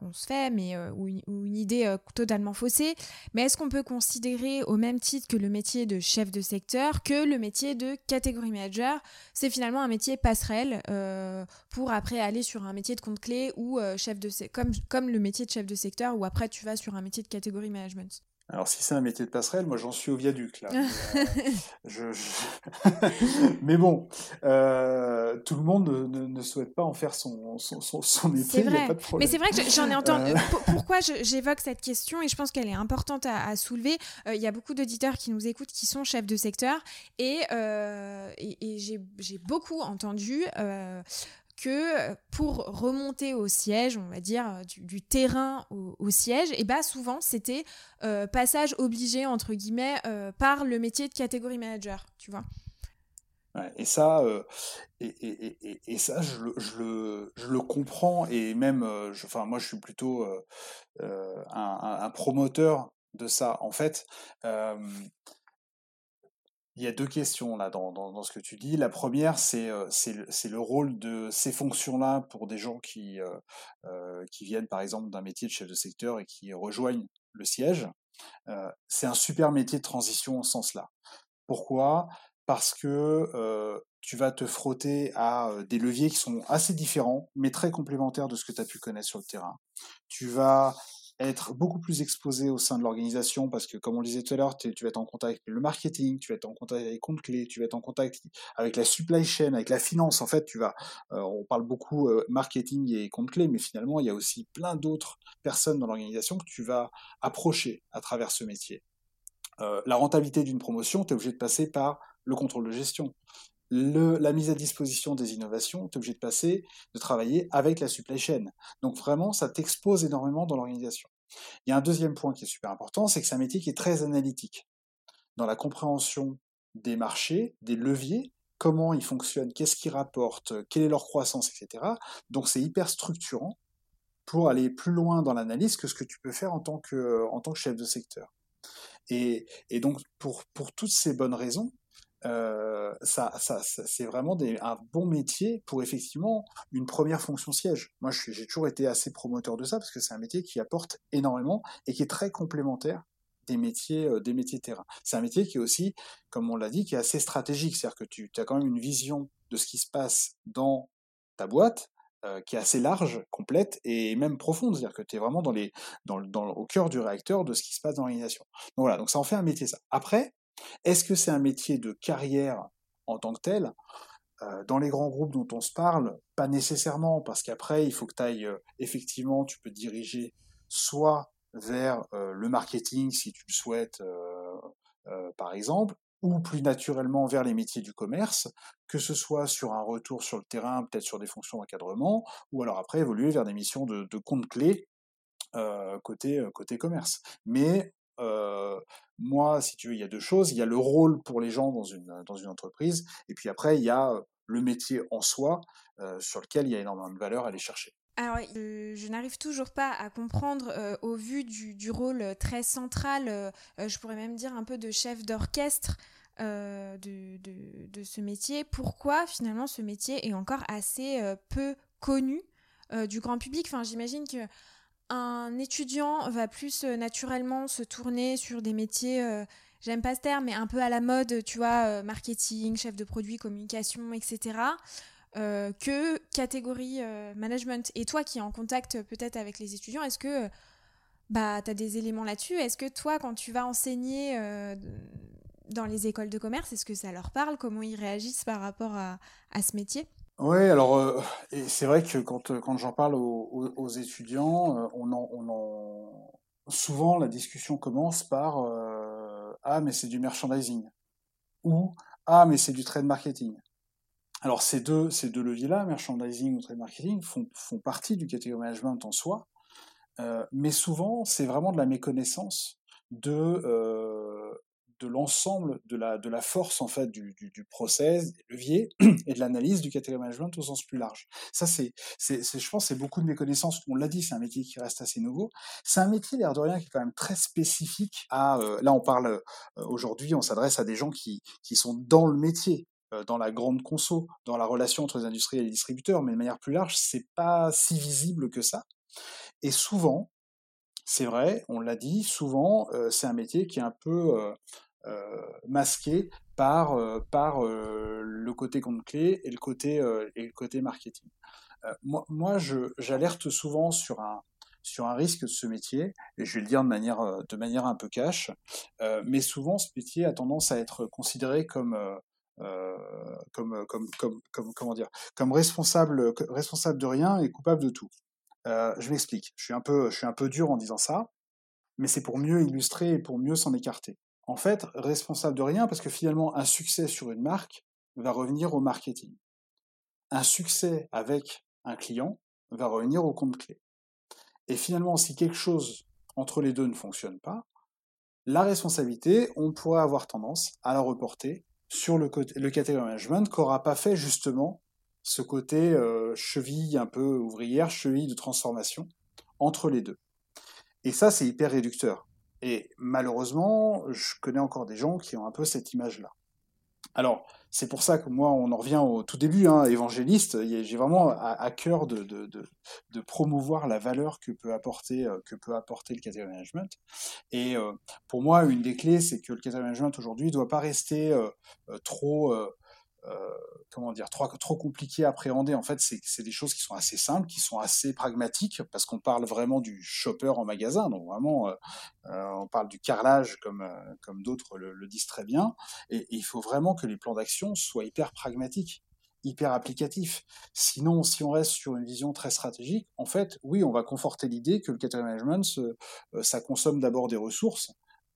qu'on se fait, mais euh, ou, une, idée euh, totalement faussée. Mais est-ce qu'on peut considérer au même titre que le métier de chef de secteur que le métier de catégorie manager, c'est finalement un métier passerelle euh, pour après aller sur un métier de compte clé ou chef de comme comme le métier de chef de secteur ou après tu vas sur un métier de catégorie management? Alors si c'est un métier de passerelle, moi j'en suis au viaduc là. [laughs] Euh, [laughs] mais bon, euh, tout le monde ne, souhaite pas en faire son, son, son, métier. C'est vrai. mais c'est vrai que j'en ai entendu. Euh. Pourquoi j'évoque cette question et je pense qu'elle est importante à, soulever. Il y a beaucoup d'auditeurs qui nous écoutent qui sont chefs de secteur et, et, et j'ai beaucoup entendu que pour remonter au siège, on va dire du, terrain au, siège, et bah souvent c'était passage obligé entre guillemets par le métier de catégorie manager, tu vois. et ça, et, ça, je le, je, je comprends et même, enfin moi je suis plutôt un, promoteur de ça. En fait, il y a deux questions là dans, dans, ce que tu dis. La première, c'est euh, le, le, rôle de ces fonctions-là pour des gens qui, euh, euh, qui viennent par exemple d'un métier de chef de secteur et qui rejoignent le siège. c'est un super métier de transition au sens là. Pourquoi? Parce que tu vas te frotter à des leviers qui sont assez différents, mais très complémentaires de ce que tu as pu connaître sur le terrain. Tu vas être beaucoup plus exposé au sein de l'organisation parce que, comme on le disait tout à l'heure, tu vas être en contact avec le marketing, tu vas être en contact avec les comptes clés, tu vas être en contact avec la supply chain, avec la finance. En fait, tu vas, euh, on parle beaucoup euh, marketing et comptes clés, mais finalement, il y a aussi plein d'autres personnes dans l'organisation que tu vas approcher à travers ce métier. Euh, la rentabilité d'une promotion, tu es obligé de passer par le contrôle de gestion la mise à disposition des innovations, tu es obligé de passer, de travailler avec la supply chain. Donc vraiment, ça t'expose énormément dans l'organisation. Il y a un deuxième point qui est super important, c'est que c'est un métier qui est très analytique. Dans la compréhension des marchés, des leviers, comment ils fonctionnent, qu'est-ce qu'ils rapportent, quelle est leur croissance, etc. Donc c'est hyper structurant pour aller plus loin dans l'analyse que ce que tu peux faire en tant que, en tant que chef de secteur. Et, et donc pour, pour toutes ces bonnes raisons, euh, ça, ça, c'est vraiment des, un bon métier pour effectivement une première fonction siège. Moi, j'ai toujours été assez promoteur de ça parce que c'est un métier qui apporte énormément et qui est très complémentaire des métiers, euh, des métiers terrain. C'est un métier qui est aussi, comme on l'a dit, qui est assez stratégique. C'est-à-dire que tu as quand même une vision de ce qui se passe dans ta boîte, euh, qui est assez large, complète et même profonde. C'est-à-dire que tu es vraiment dans les, dans, dans, au cœur du réacteur de ce qui se passe dans l'organisation. Donc voilà, donc ça en fait un métier ça. Après, est-ce que c'est un métier de carrière en tant que tel? Euh, dans les grands groupes dont on se parle, pas nécessairement, parce qu'après, il faut que tu ailles, euh, effectivement, tu peux diriger soit vers euh, le marketing, si tu le souhaites, par exemple, ou plus naturellement vers les métiers du commerce, que ce soit sur un retour sur le terrain, peut-être sur des fonctions d'encadrement, ou alors après évoluer vers des missions de, de compte clé côté, côté commerce. Mais moi, si tu veux, il y a deux choses. Il y a le rôle pour les gens dans une, entreprise, et puis après, il y a le métier en soi, sur lequel il y a énormément de valeur à aller chercher. Alors, je n'arrive toujours pas à comprendre, au vu du, rôle très central, je pourrais même dire un peu de chef d'orchestre de, de, de, ce métier, pourquoi finalement ce métier est encore assez peu connu du grand public? Enfin, j'imagine que un étudiant va plus naturellement se tourner sur des métiers, j'aime pas ce terme, mais un peu à la mode, tu vois, marketing, chef de produit, communication, etc., que catégorie management. Et toi qui es en contact peut-être avec les étudiants, est-ce que bah, tu as des éléments là-dessus? Est-ce que toi, quand tu vas enseigner dans les écoles de commerce, est-ce que ça leur parle? Comment ils réagissent par rapport à ce métier? Oui, alors euh, c'est vrai que quand, quand j'en parle aux, étudiants, euh, on en, souvent la discussion commence par euh, ah mais c'est du merchandising ou ah mais c'est du trade marketing. Alors ces deux ces deux leviers-là, merchandising ou trade marketing, font, font partie du category management en soi, mais souvent c'est vraiment de la méconnaissance de de l'ensemble de la, de la force en fait du, du, process, des leviers [clears throat] et de l'analyse du category management au sens plus large. Ça, c'est, c'est, je pense, c'est beaucoup de méconnaissances. On l'a dit, c'est un métier qui reste assez nouveau. C'est un métier, l'air de rien, qui est quand même très spécifique à. Euh, là, on parle euh, aujourd'hui, on s'adresse à des gens qui, qui sont dans le métier, euh, dans la grande conso, dans la relation entre les industriels et les distributeurs, mais de manière plus large, c'est pas si visible que ça. Et souvent, c'est vrai, on l'a dit, souvent, c'est un métier qui est un peu masqué par, euh, par euh, le côté compte clé et le côté, et le côté marketing. moi, moi j'alerte souvent sur un, sur un risque de ce métier, et je vais le dire de manière, de manière un peu cash, mais souvent ce métier a tendance à être considéré comme, euh, comme, comme, comme, comme, comment dire, comme responsable, responsable de rien et coupable de tout. Euh, je m'explique. Je je suis un peu dur en disant ça, mais c'est pour mieux illustrer et pour mieux s'en écarter en fait, responsable de rien parce que finalement, un succès sur une marque va revenir au marketing. Un succès avec un client va revenir au compte clé. Et finalement, si quelque chose entre les deux ne fonctionne pas, la responsabilité, on pourrait avoir tendance à la reporter sur le, côté, le category management pas fait justement ce côté euh, cheville un peu ouvrière, cheville de transformation entre les deux. Et ça, c'est hyper réducteur. Et malheureusement, je connais encore des gens qui ont un peu cette image-là. Alors, c'est pour ça que moi, on en revient au tout début, hein, évangéliste. J'ai vraiment à, cœur de, promouvoir la valeur que peut apporter, euh, que peut apporter le category management. Et euh, pour moi, une des clés, c'est que le category management aujourd'hui ne doit pas rester euh, trop comment dire, trop, compliqué à appréhender. En fait, c'est des choses qui sont assez simples, qui sont assez pragmatiques, parce qu'on parle vraiment du shopper en magasin. Donc vraiment, euh, euh, on parle du carrelage comme, comme d'autres le, disent très bien. Et, et, il faut vraiment que les plans d'action soient hyper pragmatiques hyper applicatifs. Sinon, si on reste sur une vision très stratégique, en fait, oui, on va conforter l'idée que le category management, ça consomme d'abord des ressources,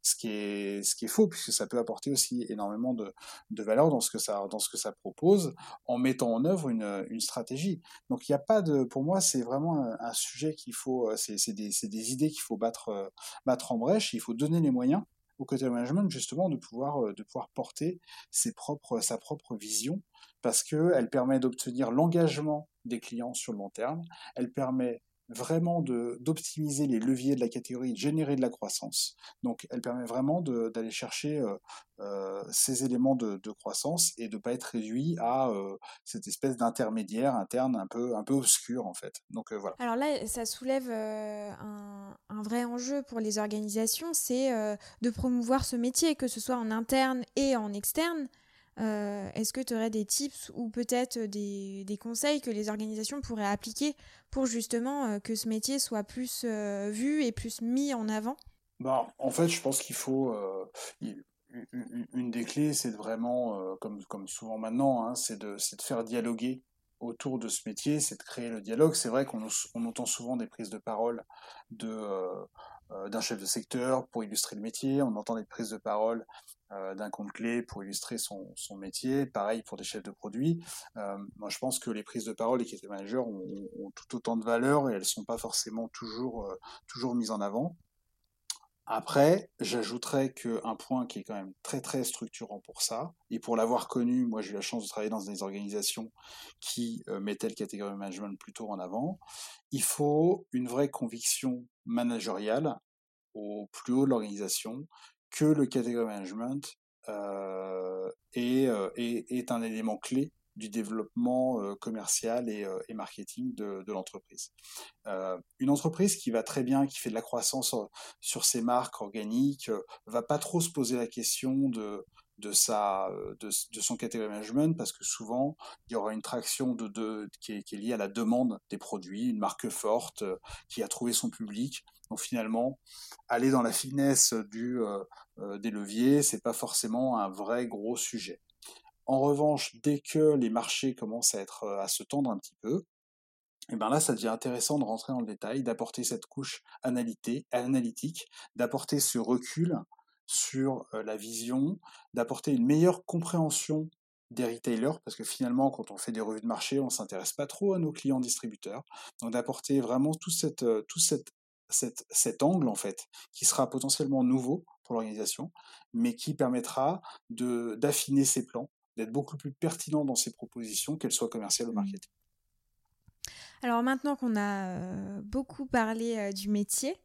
ce qui est ce qui est faux puisque ça peut apporter aussi énormément de, de valeur dans ce que ça dans ce que ça propose en mettant en œuvre une, une stratégie. Donc il n'y a pas de pour moi c'est vraiment un, sujet qu'il faut euh, c'est des, des idées qu'il faut battre euh, battre en brèche. Il faut donner les moyens au côté management justement de pouvoir euh, de pouvoir porter ses propres sa propre vision parce que elle permet d'obtenir l'engagement des clients sur le long terme. Elle permet vraiment d'optimiser les leviers de la catégorie, de générer de la croissance. Donc, elle permet vraiment d'aller chercher euh, euh, ces éléments de, de, croissance et de ne pas être réduit à euh, cette espèce d'intermédiaire interne un peu, un peu obscur, en fait. Donc, voilà. Alors là, ça soulève un, un, vrai enjeu pour les organisations, c'est de promouvoir ce métier, que ce soit en interne et en externe. Euh, Est-ce que tu aurais des tips ou peut-être des, conseils que les organisations pourraient appliquer pour justement euh, que ce métier soit plus euh, vu et plus mis en avant? Bah, En fait, je pense qu'il faut... Une des clés, c'est vraiment, comme, comme souvent maintenant, hein, c'est de, de faire dialoguer autour de ce métier, c'est de créer le dialogue. C'est vrai qu'on on entend souvent des prises de parole de, d'un chef de secteur pour illustrer le métier, on entend des prises de parole euh, d'un compte clé pour illustrer son, son, métier, pareil pour des chefs de produits. Euh, moi, je pense que les prises de parole des key managers ont, tout autant de valeur et elles sont pas forcément toujours, euh, toujours mises en avant. Après, j'ajouterais qu'un point qui est quand même très très structurant pour ça, et pour l'avoir connu, moi j'ai eu la chance de travailler dans des organisations qui euh, mettaient le catégorie management plutôt en avant, il faut une vraie conviction managériale au plus haut de l'organisation que le catégorie management euh, est, euh, est, un élément clé du développement commercial et, marketing de, l'entreprise. une entreprise qui va très bien, qui fait de la croissance sur ses marques organiques, va pas trop se poser la question de de, sa, de, son category management parce que souvent il y aura une traction de, qui, est, liée à la demande des produits, une marque forte qui a trouvé son public. Finalement, aller dans la finesse du, des leviers, c'est pas forcément un vrai gros sujet. En revanche, dès que les marchés commencent à, être, à se tendre un petit peu, et eh ben là, ça devient intéressant de rentrer dans le détail, d'apporter cette couche analytique, d'apporter ce recul sur la vision, d'apporter une meilleure compréhension des retailers, parce que finalement, quand on fait des revues de marché, on ne s'intéresse pas trop à nos clients distributeurs. Donc d'apporter vraiment tout, cette, tout cette, cet angle, en fait, qui sera potentiellement nouveau pour l'organisation, mais qui permettra d'affiner ses plans d'être beaucoup plus pertinent dans ses propositions, qu'elles soient commerciales ou mmh. marketing. Alors maintenant qu'on a euh, beaucoup parlé euh, du métier,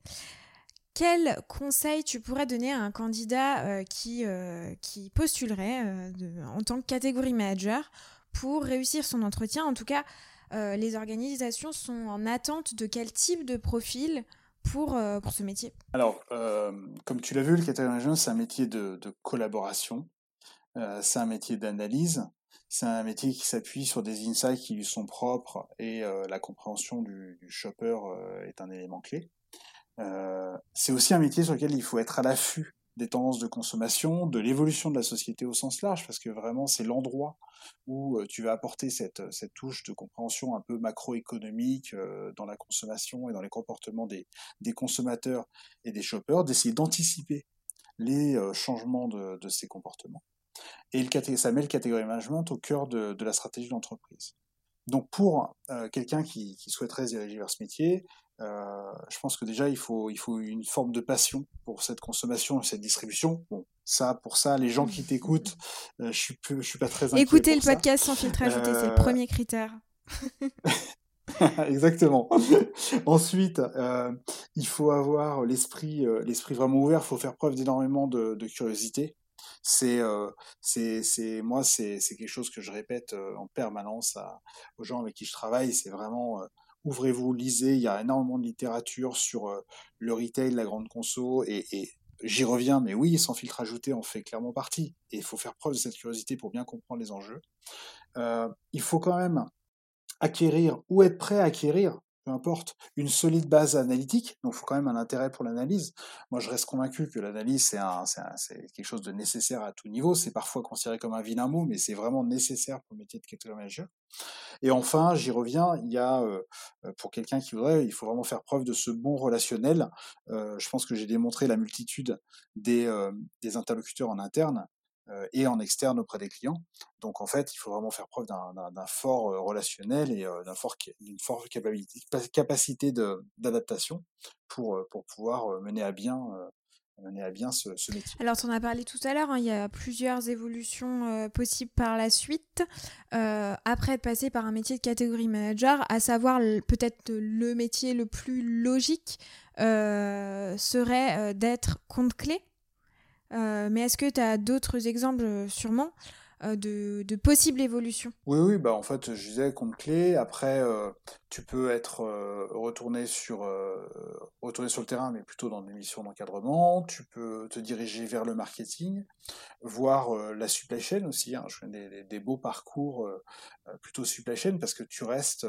quel conseil tu pourrais donner à un candidat euh, qui, qui postulerait en tant que catégorie manager pour réussir son entretien? En tout cas, les organisations sont en attente de quel type de profil pour, pour ce métier Alors, comme tu l'as vu, le manager, c'est un métier de, collaboration. Euh, c'est un métier d'analyse, c'est un métier qui s'appuie sur des insights qui lui sont propres et euh, la compréhension du, shopper euh, est un élément clé. c'est aussi un métier sur lequel il faut être à l'affût des tendances de consommation, de l'évolution de la société au sens large, parce que vraiment c'est l'endroit où tu vas apporter cette, cette touche de compréhension un peu macroéconomique dans la consommation et dans les comportements des, des consommateurs et des shoppers, d'essayer d'anticiper les changements de, de ces comportements. Et ça met le catégorie management au cœur de, la stratégie de l'entreprise. Donc pour euh, quelqu'un qui, souhaiterait se diriger vers ce métier, euh, je pense que déjà il faut, il faut une forme de passion pour cette consommation et cette distribution. Bon, ça, pour ça, les gens qui t'écoutent, euh, je suis, je suis pas très inquiet Écoutez le podcast sans filtre ajouté, c'est le premier critère. [laughs] Exactement. [laughs] Ensuite, il faut avoir l'esprit, l'esprit vraiment ouvert. Il faut faire preuve d'énormément de, curiosité. C'est, euh, c'est, c'est, moi, c'est, c'est quelque chose que je répète euh, en permanence à, aux gens avec qui je travaille. C'est vraiment euh, ouvrez-vous, lisez. Il y a énormément de littérature sur le retail, la grande conso, et, j'y reviens. Mais oui, sans filtre ajouté, on fait clairement partie. Et il faut faire preuve de cette curiosité pour bien comprendre les enjeux. il faut quand même acquérir ou être prêt à acquérir importe, une solide base analytique, donc il faut quand même un intérêt pour l'analyse. Moi, je reste convaincu que l'analyse, c'est, quelque chose de nécessaire à tout niveau. C'est parfois considéré comme un vilain mot, mais c'est vraiment nécessaire pour le métier de catégorie manager. Et enfin, j'y reviens, il y a, euh, euh, pour quelqu'un qui voudrait, il faut vraiment faire preuve de ce bon relationnel. Euh, je pense que j'ai démontré la multitude des, des interlocuteurs en interne euh, et en externe auprès des clients. Donc en fait, il faut vraiment faire preuve d'un fort euh, relationnel et euh, d'une forte capacité d'adaptation pour, pour pouvoir mener à bien mener à bien ce, métier. Alors, tu en as parlé tout à l'heure, hein, il y a plusieurs évolutions possibles par la suite, après de passer par un métier de catégorie manager, à savoir peut-être le métier le plus logique serait d'être compte clé euh, mais est-ce que tu as d'autres exemples, euh, sûrement, euh, de, possibles évolutions? Oui, oui, bah en fait, je disais compte clé. Après, tu peux être retourné, sur, retourné sur le terrain, mais plutôt dans des missions d'encadrement. Tu peux te diriger vers le marketing, voir la supply chain aussi. Hein. Je connais des, des, beaux parcours plutôt supply chain parce que tu restes,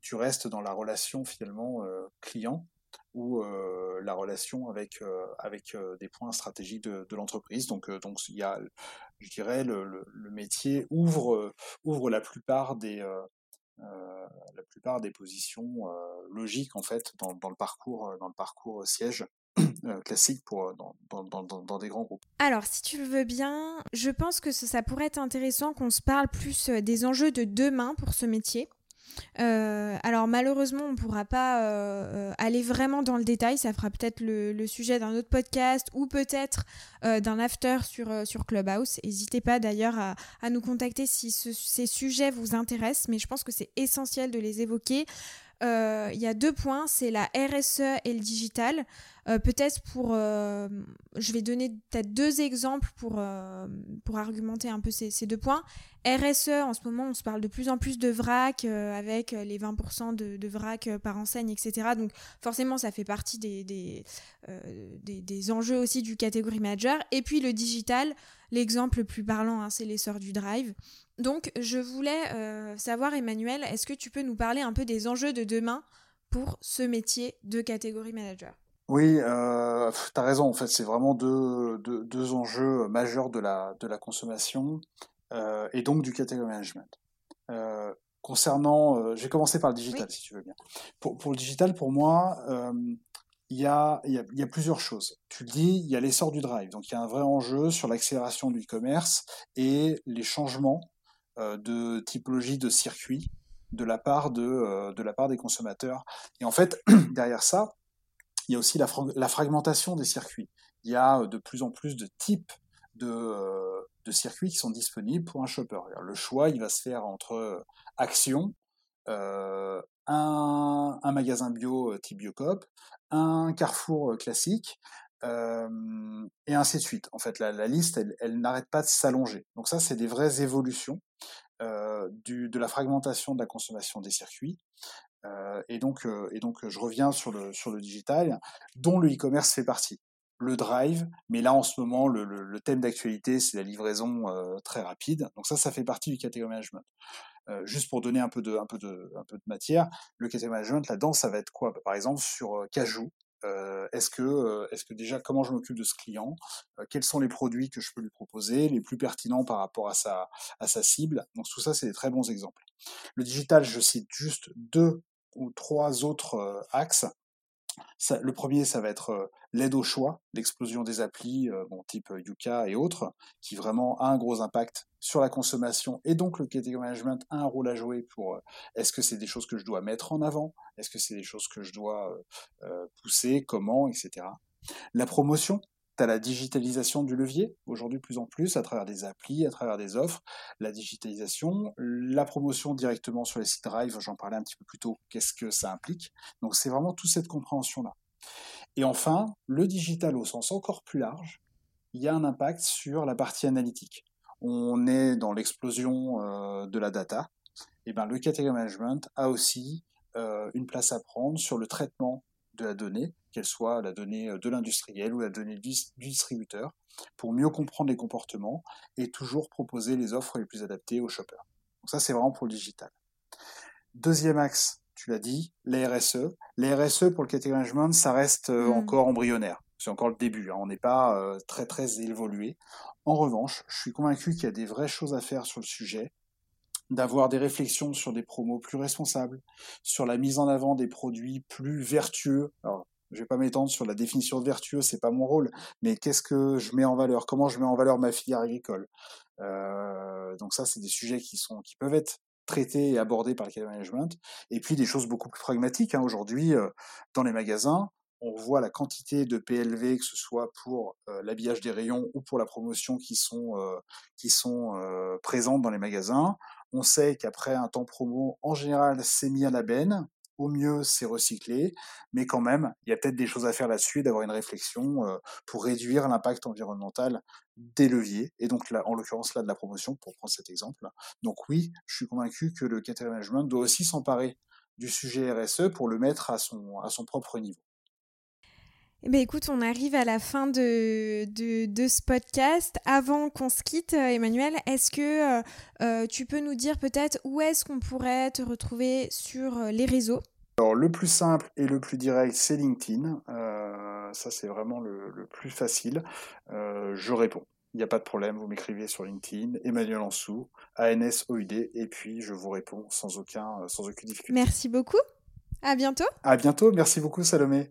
tu restes dans la relation finalement client ou euh, la relation avec, euh, avec euh, des points stratégiques de, de l'entreprise. Donc, donc il y a, je dirais, le, le, métier ouvre, ouvre la plupart des, la plupart des positions logiques en fait dans, dans, le parcours, dans le parcours siège. [clears throat] classique pour, dans, dans, dans, dans, des grands groupes. Alors, si tu le veux bien, je pense que ça, ça pourrait être intéressant qu'on se parle plus des enjeux de demain pour ce métier. Euh, alors malheureusement, on ne pourra pas euh, aller vraiment dans le détail. Ça fera peut-être le, sujet d'un autre podcast ou peut-être euh, d'un after sur, sur Clubhouse. N'hésitez pas d'ailleurs à, nous contacter si ces sujets vous intéressent, mais je pense que c'est essentiel de les évoquer. Il y a deux points, c'est la RSE et le digital. Euh, peut-être pour... Euh, je vais donner peut-être deux exemples pour, euh, pour argumenter un peu ces, deux points. RSE, en ce moment, on se parle de plus en plus de vrac, avec les 20% de, de, vrac par enseigne, etc. Donc forcément, ça fait partie des, des, des, enjeux aussi du catégorie manager. Et puis le digital, l'exemple le plus parlant, hein, c'est l'essor du drive. Donc je voulais savoir, Emmanuel, est-ce que tu peux nous parler un peu des enjeux de demain pour ce métier de catégorie manager? Oui, euh, tu as raison. En fait, c'est vraiment deux, deux, deux, enjeux majeurs de la, de la consommation euh, et donc du category management. Euh, concernant, euh, je vais commencer par le digital, si tu veux bien. Pour, pour le digital, pour moi, euh, il y, a, a, y a plusieurs choses. Tu le dis, il y a l'essor du drive. Donc, il y a un vrai enjeu sur l'accélération du e-commerce et les changements de typologie de circuit de la part de, de la part des consommateurs. Et en fait, [clears throat] derrière ça, il y a aussi la, fragmentation des circuits. Il y a euh, de plus en plus de types de, euh, circuits qui sont disponibles pour un shopper. Le choix, il va se faire entre euh, Action, un, magasin bio type Biocop, un Carrefour classique, et ainsi de suite. En fait, la, liste, elle, n'arrête pas de s'allonger. Donc ça, c'est des vraies évolutions de la fragmentation de la consommation des circuits. Euh, et, donc, euh, je reviens sur le, digital, dont le e-commerce fait partie. Le drive, mais là en ce moment, le, le, thème d'actualité, c'est la livraison euh, très rapide. Donc ça, ça fait partie du category management. Juste pour donner un peu de, un peu de, un peu de matière, le category management, là-dedans, ça va être quoi? Par exemple, sur Cajou, euh, est-ce que, est-ce que déjà comment je m'occupe de ce client? Quels sont les produits que je peux lui proposer, les plus pertinents par rapport à sa, à sa cible? Donc tout ça, c'est des très bons exemples. Le digital, je cite juste deux ou trois autres euh, le premier, ça va être l'aide au choix, l'explosion des applis, bon, type Yuka et autres, qui vraiment a un gros impact sur la consommation et donc le category management a un rôle à jouer pour est-ce que c'est des choses que je dois mettre en avant, est-ce que c'est des choses que je dois pousser, comment, etc. La promotion, à la digitalisation du levier, aujourd'hui plus en plus, à travers des applis, à travers des offres, la digitalisation, la promotion directement sur les sites Drive, j'en parlais un petit peu plus tôt, qu'est-ce que ça implique? Donc c'est vraiment toute cette compréhension-là. Et enfin, le digital au sens encore plus large, il y a un impact sur la partie analytique. On est dans l'explosion euh, de la data. Et ben, le category management a aussi euh, une place à prendre sur le traitement de la donnée, qu'elle soit la donnée euh, de l'industriel ou la donnée du distributeur, pour mieux comprendre les comportements et toujours proposer les offres les plus adaptées aux shoppers. Donc ça, c'est vraiment pour le digital. Deuxième axe, tu l'as dit, la RSE. La RSE pour le category management, ça reste euh, mmh. encore embryonnaire. C'est encore le début, hein. on n'est pas euh, très très évolué. En revanche, je suis convaincu qu'il y a des vraies choses à faire sur le sujet d'avoir des réflexions sur des promos plus responsables, sur la mise en avant des produits plus vertueux. Alors, je vais pas m'étendre sur la définition de vertueux, c'est pas mon rôle, mais qu'est-ce que je mets en valeur? Comment je mets en valeur ma filière agricole? Euh, Donc ça, c'est des sujets qui sont, qui peuvent être traités et abordés par le management. Et puis des choses beaucoup plus pragmatiques. Hein. Aujourd'hui, euh, dans les magasins, on voit la quantité de PLV, que ce soit pour euh, l'habillage des rayons ou pour la promotion, qui sont, qui sont présentes dans les magasins. On sait qu'après un temps promo, en général, c'est mis à la benne. Au mieux, c'est recyclé, mais quand même, il y a peut-être des choses à faire là-dessus, d'avoir une réflexion pour réduire l'impact environnemental des leviers, et donc là, en l'occurrence là de la promotion, pour prendre cet exemple. Donc oui, je suis convaincu que le category management doit aussi s'emparer du sujet RSE pour le mettre à son propre niveau. Eh bien, écoute, on arrive à la fin de, de, ce podcast. Avant qu'on se quitte, euh, Emmanuel, est-ce que euh, euh, tu peux nous dire peut-être où est-ce qu'on pourrait te retrouver sur les réseaux? Alors, le plus simple et le plus direct, c'est LinkedIn. ça, c'est vraiment le, plus facile. je réponds. Il n'y a pas de problème, vous m'écrivez sur LinkedIn, Emmanuel Ansou, ANSOID, et puis je vous réponds sans, aucun, sans aucune difficulté. Merci beaucoup. À bientôt. À bientôt. Merci beaucoup, Salomé.